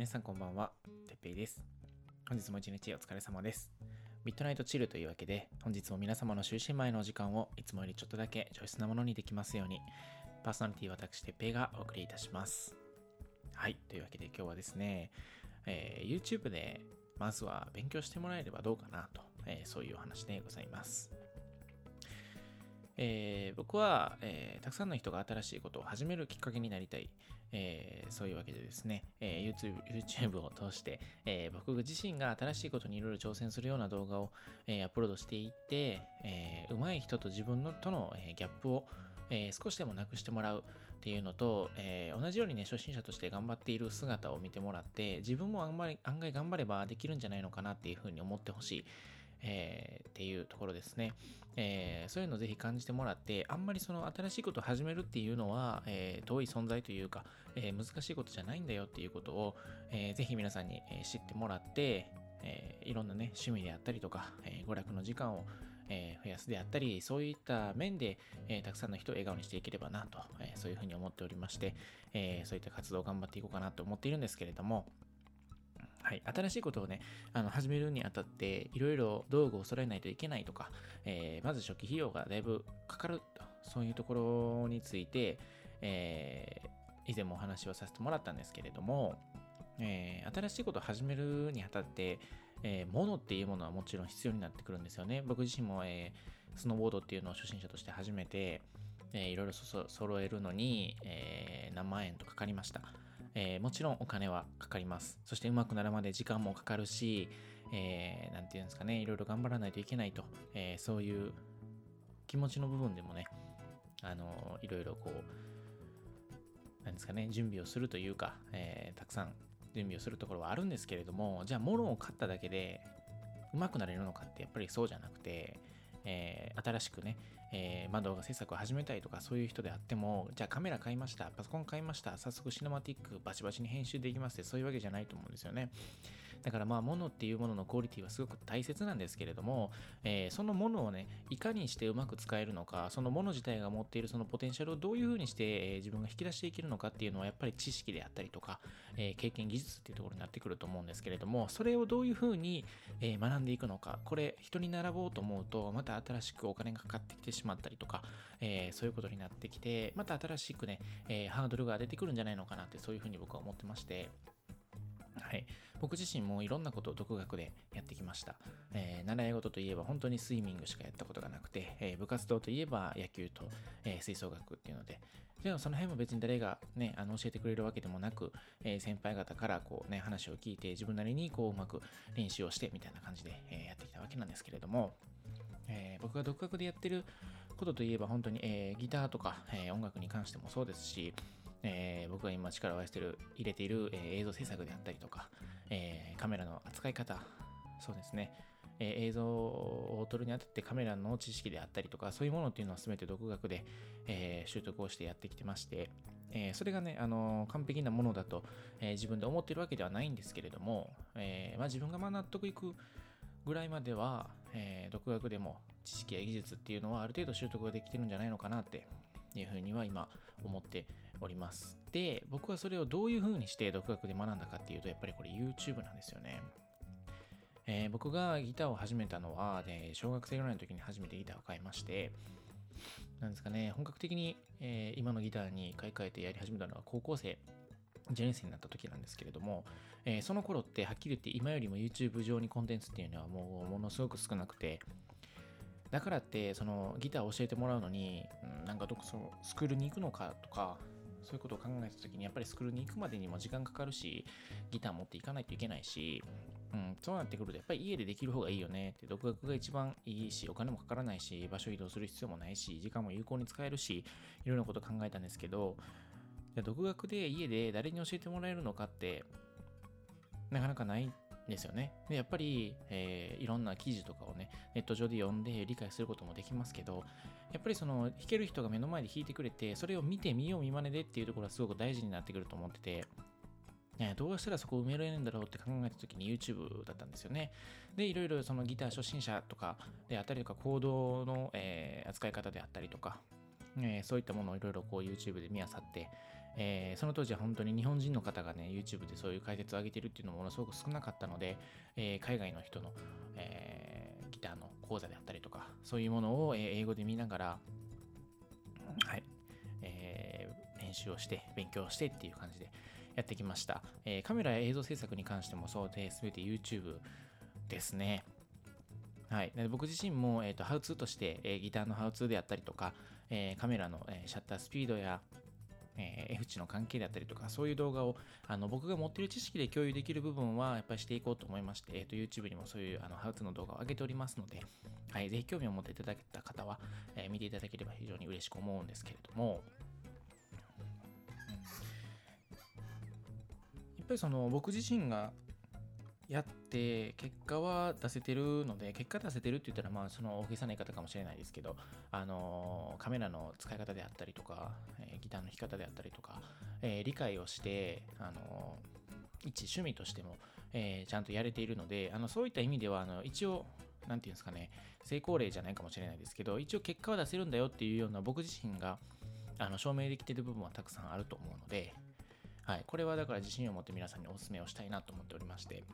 皆さんこんばんは、てっぺいです。本日も一日お疲れ様です。ミッドナイトチルというわけで、本日も皆様の就寝前のお時間をいつもよりちょっとだけ上質なものにできますように、パーソナリティ私、てっぺいがお送りいたします。はい、というわけで今日はですね、えー YouTube でまずは勉強してもらえればどうかなと、えーそういうお話でございます。えー僕は、えーたくさんの人が新しいことを始めるきっかけになりたい、えーそういうわけでですね、え YouTube, YouTube を通して、え僕自身が新しいことにいろいろ挑戦するような動画を、えアップロードしていって、えー上手い人と自分のとの、えギャップを、えー少しでもなくしてもらうっていうのと、えー同じようにね、初心者として頑張っている姿を見てもらって、自分もあんまり案外頑張ればできるんじゃないのかなっていうふうに思ってほしい。えーっていうところですね、えーそういうのをぜひ感じてもらって、あんまりその新しいことを始めるっていうのは、えー遠い存在というか、えー難しいことじゃないんだよっていうことを、えーぜひ皆さんに、知ってもらって、えーいろんなね、趣味であったりとか、えー娯楽の時間を、えー増やすであったり、そういった面で、えーたくさんの人を笑顔にしていければなと、えーそういうふうに思っておりまして、えーそういった活動を頑張っていこうかなと思っているんですけれども、はい、新しいことをね、あの始めるにあたって、いろいろ道具を揃えないといけないとか、えーまず初期費用がだいぶかかると、そういうところについて、えー以前もお話をさせてもらったんですけれども、えー新しいことを始めるにあたって、えー物っていうものはもちろん必要になってくるんですよね。僕自身も、えースノーボードっていうのを初心者として始めて、えーいろいろそ揃えるのに、えー何万円とかかりました。えーもちろんお金はかかります。そして上手くなるまで時間もかかるし、えーなんていうんですかね、いろいろ頑張らないといけないと、えーそういう気持ちの部分でもね、あのいろいろこう、なんですかね、準備をするというか、えーたくさん準備をするところはあるんですけれども、じゃあ物を買っただけで上手くなれるのかってやっぱりそうじゃなくて、えー新しくね、えーまあ、動画制作を始めたいとかそういう人であっても、じゃあカメラ買いました、パソコン買いました、早速シネマティックバチバチに編集できますってそういうわけじゃないと思うんですよね。だからまあ物っていうもののクオリティはすごく大切なんですけれども、えーそのものをね、いかにしてうまく使えるのか、そのもの自体が持っているそのポテンシャルをどういうふうにして、えー自分が引き出していけるのかっていうのはやっぱり知識であったりとか、えー経験技術っていうところになってくると思うんですけれども、それをどういうふうに、え学んでいくのか、これ人に並ぼうと思うと、また新しくお金がかかってきてしまったりとか、えそういうことになってきて、また新しくね、えハードルが出てくるんじゃないのかなって、そういうふうに僕は思ってまして、はい、僕自身もいろんなことを独学でやってきました、えー習い事といえば本当にスイミングしかやったことがなくて、えー部活動といえば野球と、えー吹奏楽っていうので。でもその辺も別に誰が、ね、あの教えてくれるわけでもなく、え先輩方からこう、ね、話を聞いて自分なりにこううまく練習をしてみたいな感じで、えやってきたわけなんですけれども、えー僕が独学でやってることといえば本当に、えギターとか、え音楽に関してもそうですし、えー僕が今力をしてる入れている、えー映像制作であったりとか、えーカメラの扱い方そうですね、えー映像を撮るにあたってカメラの知識であったりとかそういうものっていうのは全て独学で、えー習得をしてやってきてまして、えーそれがね、あの完璧なものだと、えー自分で思ってるわけではないんですけれども、えーまあ、自分がまあ納得いくぐらいまでは、えー独学でも知識や技術っていうのはある程度習得ができてるんじゃないのかなっていうふうには今思っております。で、僕はそれをどういうふうにして独学で学んだかっていうと、やっぱりこれ YouTube なんですよね。えー僕がギターを始めたのは、で小学生ぐらいの時に初めてギターを買いまして、なんですかね、本格的に、えー今のギターに買い替えてやり始めたのは高校生1年生になった時なんですけれども、えーその頃ってはっきり言って今よりも YouTube 上にコンテンツっていうのはもうものすごく少なくて、だからってそのギターを教えてもらうのに、うんなんかどこそのスクールに行くのかとか、そういうことを考えた時にやっぱりスクールに行くまでにも時間かかるし、ギター持っていかないといけないし、うん、そうなってくるとやっぱり家でできる方がいいよね。って、独学が一番いいし、お金もかからないし、場所移動する必要もないし、時間も有効に使えるし、いろいろなこと考えたんですけど、独学で家で誰に教えてもらえるのかって、なかなかないですよね。で、やっぱり、えーいろんな記事とかをね、ネット上で読んで理解することもできますけど、やっぱりその弾ける人が目の前で弾いてくれて、それを見て見よう見まねでっていうところはすごく大事になってくると思ってて、ねどうしたらそこを埋められるんだろうって考えた時に YouTube だったんですよね。で、いろいろそのギター初心者とかであったりとか、コードの、えー扱い方であったりとか、えーそういったものをいろいろこう YouTube で見あさって、えー、その当時は本当に日本人の方がね、YouTube でそういう解説を上げてるっていうのもものすごく少なかったので、えー、海外の人の、えー、ギターの講座であったりとか、そういうものをえ英語で見ながら、はい、えー、練習をして、勉強してっていう感じでやってきました。え、カメラや映像制作に関してもそうで、すべて YouTube ですね。はい、で僕自身も、えーと、ハウツーとして、えー、ギターのハウツーであったりとか、えー、カメラの、えー、シャッタースピードや、えー、F 値の関係だったりとか、そういう動画をあの僕が持ってる知識で共有できる部分はやっぱりしていこうと思いまして、えーと、YouTube にもそういうあのハウツの動画を上げておりますので、はい、ぜひ興味を持っていただけた方は、えー、見ていただければ非常に嬉しく思うんですけれども、やっぱりその僕自身がやって結果は出せてるので結果出せてるって言ったらまあその大げさな言い方かもしれないですけどあのカメラの使い方であったりとか、え、ギターの弾き方であったりとか、え、理解をしてあの一趣味としても、え、ちゃんとやれているのであのそういった意味ではあの一応何て言うんですかね成功例じゃないかもしれないですけど一応結果は出せるんだよっていうような僕自身があの証明できてる部分はたくさんあると思うので、はい、これはだから自信を持って皆さんにお勧めをしたいなと思っておりまして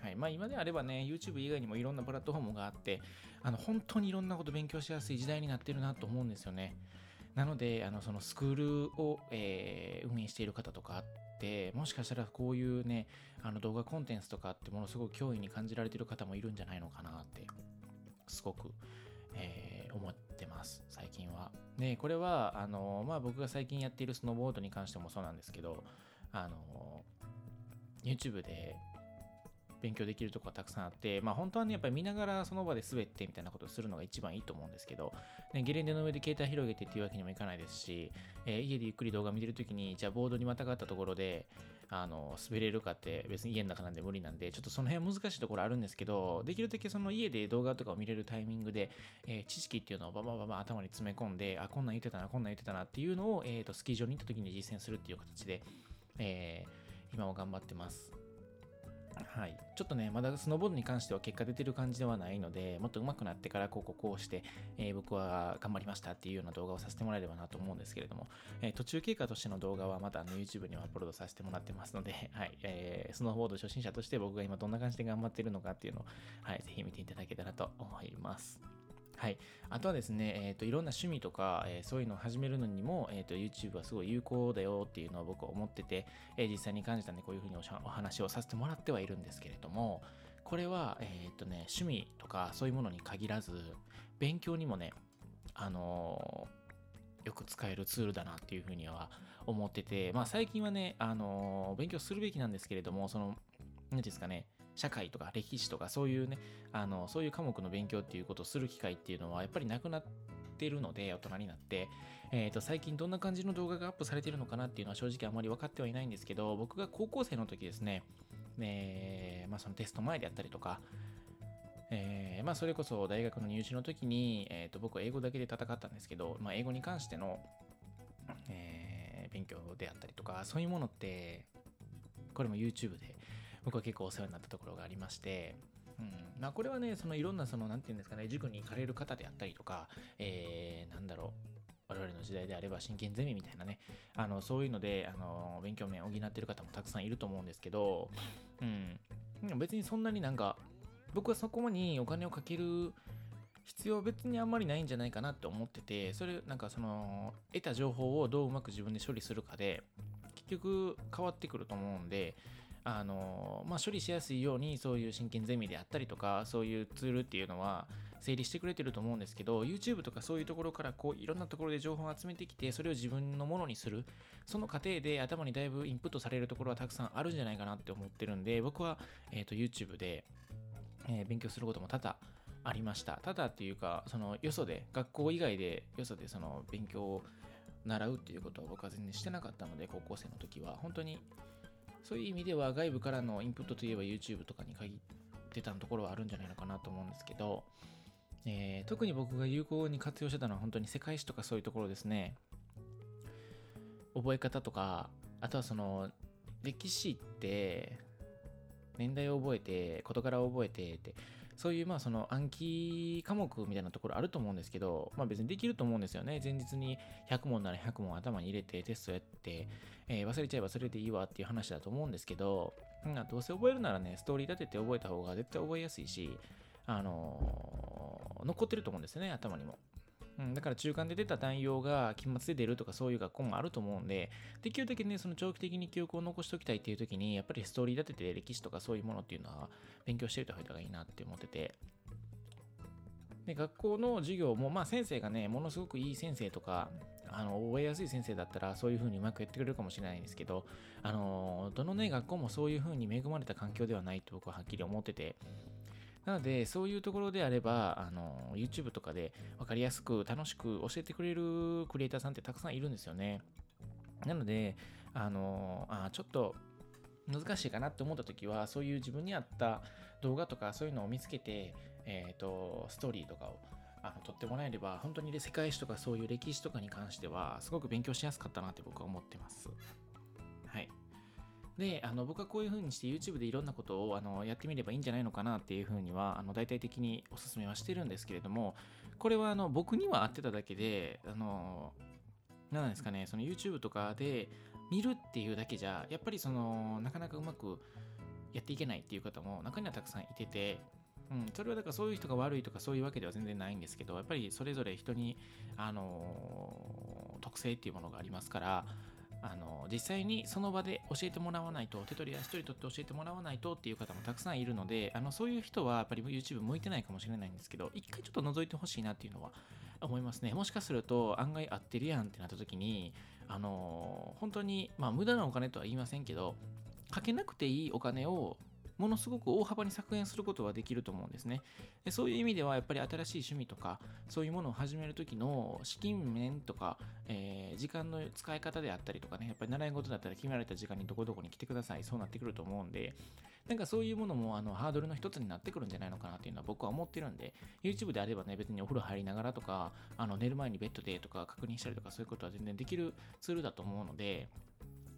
はいまあ、今であればね、YouTube 以外にもいろんなプラットフォームがあって、あの本当にいろんなこと勉強しやすい時代になってるなと思うんですよね。なので、あのそのスクールを、えー、運営している方とかあって、もしかしたらこういうね、あの動画コンテンツとかってものすごく脅威に感じられてる方もいるんじゃないのかなって、すごく、えー、思ってます、最近は。で、これは、あのまあ、僕が最近やっているスノーボードに関してもそうなんですけど、あの YouTube で勉強できるとこがたくさんあって、まあ本当はね、やっぱり見ながらその場で滑ってみたいなことをするのが一番いいと思うんですけど、ね、ゲレンデの上で携帯広げてっていうわけにもいかないですし、えー、家でゆっくり動画見てるときに、じゃあボードにまたがったところで、あの、滑れるかって別に家の中なんで無理なんで、ちょっとその辺難しいところあるんですけど、できるだけその家で動画とかを見れるタイミングで、えー、知識っていうのをババババ頭に詰め込んで、あ、こんなん言ってたな、こんなん言ってたなっていうのを、えっ、ー、と、スキー場に行った時に実践するっていう形で、えー、今も頑張ってます。はい、ちょっとね、まだスノーボードに関しては結果出てる感じではないので、もっと上手くなってからこうこうこうして、えー、僕は頑張りましたっていうような動画をさせてもらえればなと思うんですけれども、えー、途中経過としての動画はまたあの YouTube にアップロードさせてもらってますので、はい、えー、スノーボード初心者として僕が今どんな感じで頑張ってるのかっていうのを、はい、ぜひ見ていただけたらと思います。はい。あとはですね、え、ー、と、いろんな趣味とか、えー、そういうのを始めるのにも、え、ー、と、YouTube はすごい有効だよっていうのを僕は思ってて、え実際に感じたんで、こういうふうにお話をさせてもらってはいるんですけれども、これは、えっ、とね、趣味とかそういうものに限らず、勉強にもね、あのよく使えるツールだなっていうふうには思ってて、まあ最近はね、あの勉強するべきなんですけれども、その、何ですかね、社会とか歴史とかそういうね、あの、そういう科目の勉強っていうことをする機会っていうのはやっぱりなくなってるので、大人になって、えっ、ー、と、最近どんな感じの動画がアップされてるのかなっていうのは正直あまり分かってはいないんですけど、僕が高校生の時ですね、えー、まあそのテスト前であったりとか、えー、まあそれこそ大学の入試の時に、えっ、ー、と、僕は英語だけで戦ったんですけど、まあ英語に関しての、えー、勉強であったりとか、そういうものって、これも YouTube で僕は結構お世話になったところがありまして、うん。まあ、これはね、そのいろんな、その、なんていうんですかね、塾に行かれる方であったりとか、えー、なんだろう、我々の時代であれば真剣ゼミみたいなね、あの、そういうので、あの、勉強面を補ってる方もたくさんいると思うんですけど、うん、別にそんなになんか、僕はそこにお金をかける必要別にあんまりないんじゃないかなって思ってて、それ、なんかその、得た情報をどううまく自分で処理するかで、結局変わってくると思うんで、あのまあ、処理しやすいようにそういう真剣ゼミであったりとかそういうツールっていうのは整理してくれてると思うんですけど YouTube とかそういうところからこういろんなところで情報を集めてきてそれを自分のものにする。その過程で頭にだいぶインプットされるところはたくさんあるんじゃないかなって思ってるんで僕は、えーと、YouTube で、えー、勉強することも多々ありました。ただっていうかそのよそで学校以外でよそでその勉強を習うっていうことは僕は全然してなかったので高校生の時は。本当にそういう意味では外部からのインプットといえば YouTube とかに限ってたところはあるんじゃないのかなと思うんですけど、えー、特に僕が有効に活用してたのは本当に世界史とかそういうところですね。覚え方とか、あとはその歴史って年代を覚えて事柄を覚えてってそういうまあその暗記科目みたいなところあると思うんですけど、まあ別にできると思うんですよね。前日に100問なら100問頭に入れてテストやって、えー、忘れちゃえばそれでいいわっていう話だと思うんですけど、うん、どうせ覚えるならね、ストーリー立てて覚えた方が絶対覚えやすいし、あのー、残ってると思うんですよね、頭にも。うん、だから中間で出た内容が期末で出るとかそういう学校もあると思うんで、できるだけね、その長期的に記憶を残しておきたいっていう時に、やっぱりストーリー立てて歴史とかそういうものっていうのは勉強しておいた方がいいなって思ってて、で学校の授業も、まあ、先生がね、ものすごくいい先生とか、あの覚えやすい先生だったらそういう風にうまくやってくれるかもしれないんですけど、あのどのね、学校もそういう風に恵まれた環境ではないと僕ははっきり思ってて、なので、そういうところであれば、あの、YouTube とかで分かりやすく楽しく教えてくれるクリエイターさんってたくさんいるんですよね。なので、あの、あちょっと難しいかなって思った時は、そういう自分に合った動画とかそういうのを見つけて、えっ、ー、と、ストーリーとかをあの撮ってもらえれば、本当に世界史とかそういう歴史とかに関しては、すごく勉強しやすかったなって僕は思ってます。はい。で、あの僕はこういう風にして YouTube でいろんなことをあのやってみればいいんじゃないのかなっていう風にはあの大体的にお勧めはしてるんですけれども、これはあの僕には合ってただけで、あの、何なんですかね、その YouTube とかで見るっていうだけじゃ、やっぱりその、なかなかうまくやっていけないっていう方も中にはたくさんいてて、うん、それはだからそういう人が悪いとかそういうわけでは全然ないんですけど、やっぱりそれぞれ人に、あの特性っていうものがありますから、あの実際にその場で教えてもらわないと手取り足取り取って教えてもらわないとっていう方もたくさんいるのであのそういう人はやっぱり YouTube 向いてないかもしれないんですけど一回ちょっと覗いてほしいなっていうのは思いますね。もしかすると案外合ってるやんってなった時にあの本当にまあ無駄なお金とは言いませんけどかけなくていいお金をものすごく大幅に削減することはできると思うんですね。でそういう意味では、やっぱり新しい趣味とか、そういうものを始めるときの資金面とか、えー、時間の使い方であったりとかね、やっぱり習い事だったら決められた時間にどこどこに来てください、そうなってくると思うんで、なんかそういうものもあのハードルの一つになってくるんじゃないのかなっていうのは僕は思ってるんで、YouTube であればね、別にお風呂入りながらとか、あの寝る前にベッドでとか確認したりとか、そういうことは全然できるツールだと思うので、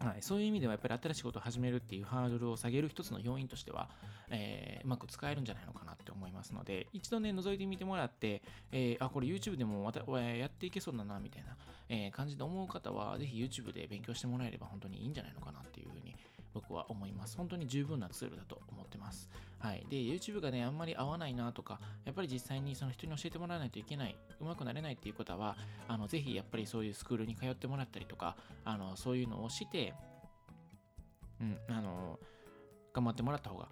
はい、そういう意味ではやっぱり新しいことを始めるっていうハードルを下げる一つの要因としては、えー、うまく使えるんじゃないのかなって思いますので、一度ね、覗いてみてもらって、えー、あ、これ YouTube でもまたやっていけそうだな、みたいな、えー、感じで思う方は、ぜひ YouTube で勉強してもらえれば本当にいいんじゃないのかなっていうふうに僕は思います。本当に十分なツールだと思ってます。はい。で、YouTube がね、あんまり合わないなとか、やっぱり実際にその人に教えてもらわないといけない、うまくなれないっていう方は、あの、ぜひやっぱりそういうスクールに通ってもらったりとか、あの、そういうのをして、うん、あの頑張ってもらった方が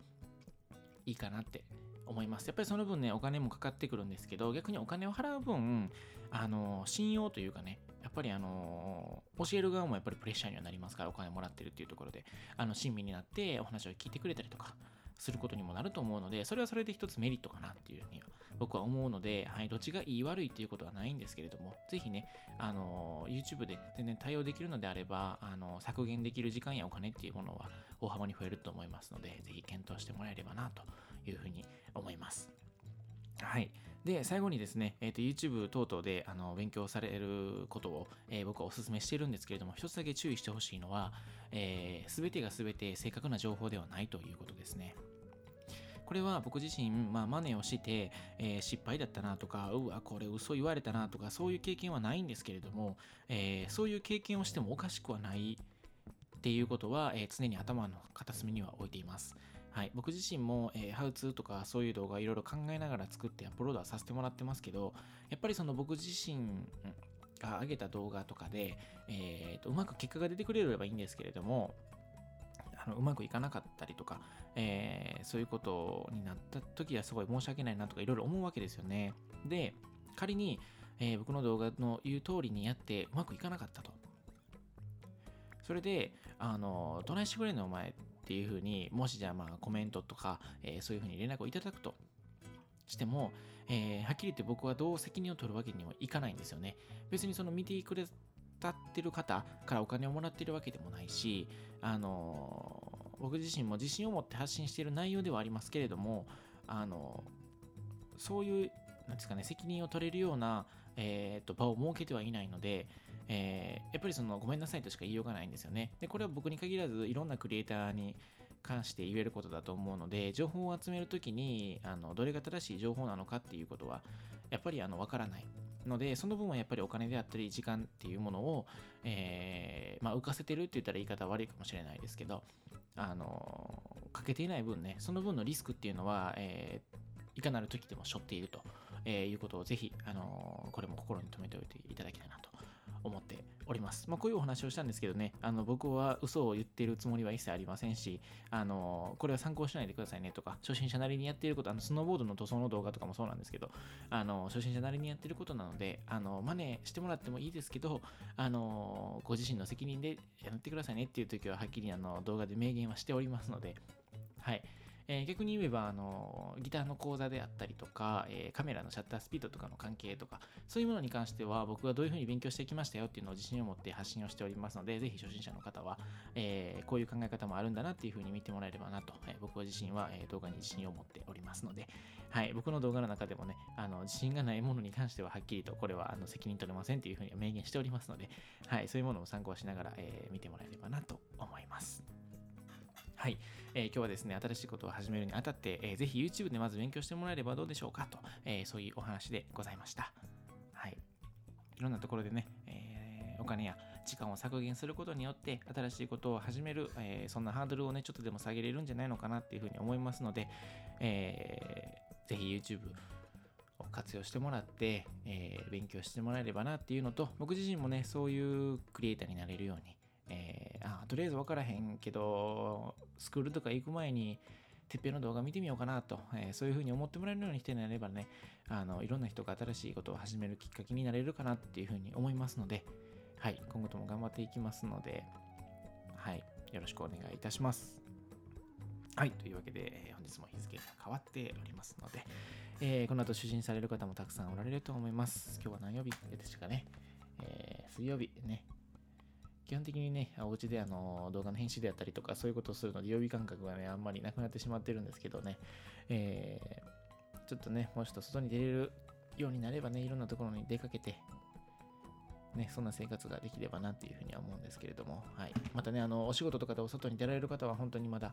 いいかなって思います。やっぱりその分ね、お金もかかってくるんですけど、逆にお金を払う分、あの、信用というかね、っぱりあの、教える側もやっぱりプレッシャーにはなりますから、お金もらってるっていうところで、あの、親身になってお話を聞いてくれたりとか、することにもなると思うので、それはそれで一つメリットかなっていうふうには僕は思うので、はい、どっちがいい悪いっていうことはないんですけれども、ぜひね、あの、YouTube で全然対応できるのであれば、あの、削減できる時間やお金っていうものは大幅に増えると思いますので、ぜひ検討してもらえればなというふうに思います。はい。で、最後にですね、えーと、YouTube 等々であの勉強されることを、えー、僕はお勧めしているんですけれども、一つだけ注意してほしいのは、す、えー、べ、てがすべて正確な情報ではないということですね。これは僕自身、まあ、真似をして、えー、失敗だったなとか、うわ、これ嘘言われたなとか、そういう経験はないんですけれども、えー、そういう経験をしてもおかしくはないっていうことは、えー、常に頭の片隅には置いています。はい、僕自身も、えー、ハウツーとかそういう動画いろいろ考えながら作ってアップロードはさせてもらってますけど、やっぱりその僕自身が上げた動画とかで、えーと、うまく結果が出てくれればいいんですけれども、あのうまくいかなかったりとか、えー、そういうことになった時はすごい申し訳ないなとかいろいろ思うわけですよね。で、仮に、えー、僕の動画の言う通りにやってうまくいかなかったと。それで、あの、どないしてくれんのお前っていうふうに、もしじゃあまあコメントとか、えー、そういうふうに連絡をいただくとしても、えー、はっきり言って僕はどう責任を取るわけにはいかないんですよね。別にその見てくれたってる方からお金をもらってるわけでもないし、あの僕自身も自信を持って発信している内容ではありますけれども、あのそういう、なんですかね、責任を取れるような、えーと、場を設けてはいないので、えー、やっぱりそのごめんなさいとしか言いようがないんですよね。で、これは僕に限らずいろんなクリエイターに関して言えることだと思うので情報を集めるときにあのどれが正しい情報なのかっていうことはやっぱりあの分からないのでその分はやっぱりお金であったり時間っていうものを、えー、まあ、浮かせてるって言ったら言い方悪いかもしれないですけどあのかけていない分ねその分のリスクっていうのは、えー、いかなる時でも背負っていると、えー、いうことをぜひ、あのこれも心に留めておいていただきたいなと思っております。まあ、こういうお話をしたんですけどね、あの僕は嘘を言ってるつもりは一切ありませんし、あのこれは参考しないでくださいねとか、初心者なりにやっていること、あのスノーボードの塗装の動画とかもそうなんですけど、あの初心者なりにやってることなので、あの真似してもらってもいいですけど、あのご自身の責任でやってくださいねっていう時ははっきりあの動画で明言はしておりますので、はい。えー、逆に言えばあのギターの講座であったりとか、えー、カメラのシャッタースピードとかの関係とかそういうものに関しては僕がどういうふうに勉強してきましたよっていうのを自信を持って発信をしておりますのでぜひ初心者の方は、えー、こういう考え方もあるんだなっていうふうに見てもらえればなと、え僕自身は、えー動画に自信を持っておりますので、はい、僕の動画の中でもねあの自信がないものに関してははっきりとこれはあの責任取れませんっていうふうに明言しておりますので、はい、そういうものを参考しながら、え見てもらえればなと思います。はい、えー、今日はですね、新しいことを始めるにあたって、えー、ぜひ YouTube でまず勉強してもらえればどうでしょうかと、えー、そういうお話でございました。はい。いろんなところでね、えー、お金や時間を削減することによって新しいことを始める、えー、そんなハードルをね、ちょっとでも下げれるんじゃないのかなっていうふうに思いますので、えー、ぜひ YouTube を活用してもらって、えー、勉強してもらえればなっていうのと、僕自身もね、そういうクリエイターになれるように、えー、あとりあえず分からへんけど、スクールとか行く前に、てっぺんの動画見てみようかなと、えー、そういうふうに思ってもらえるようにしてなればね、あのいろんな人が新しいことを始めるきっかけになれるかなっていうふうに思いますので、はい、今後とも頑張っていきますので、はい、よろしくお願いいたします。はい、というわけで、本日も日付が変わっておりますので、えー、この後主人される方もたくさんおられると思います。今日は何曜日でしたかね、えー、水曜日ね、基本的にね、お家であの動画の編集であったりとか、そういうことをするので、予備感覚がね、あんまりなくなってしまってるんですけどね、えー、ちょっとね、もうちょっと外に出れるようになればね、いろんなところに出かけて、ね、そんな生活ができればなっていうふうには思うんですけれども、はい、またね、あのお仕事とかでお外に出られる方は本当にまだ、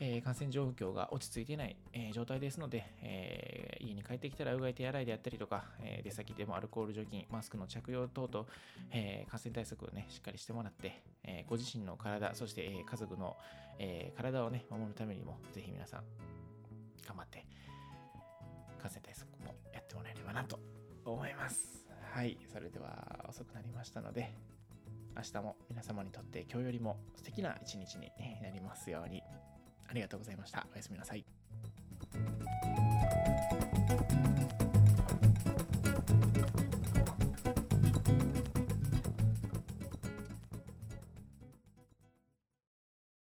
えー、感染状況が落ち着いてない、えー、状態ですので、えー、家に帰ってきたらうがい手洗いであったりとか、え出先でもアルコール除菌、マスクの着用等々、え感染対策をね、しっかりしてもらって、えご自身の体、そして、え家族の、え体をね、守るためにも、ぜひ皆さん、頑張って、感染対策もやってもらえればなと思います。はい、それでは遅くなりましたので、明日も皆様にとって今日よりも素敵な一日になりますように。ありがとうございました。おやすみなさい。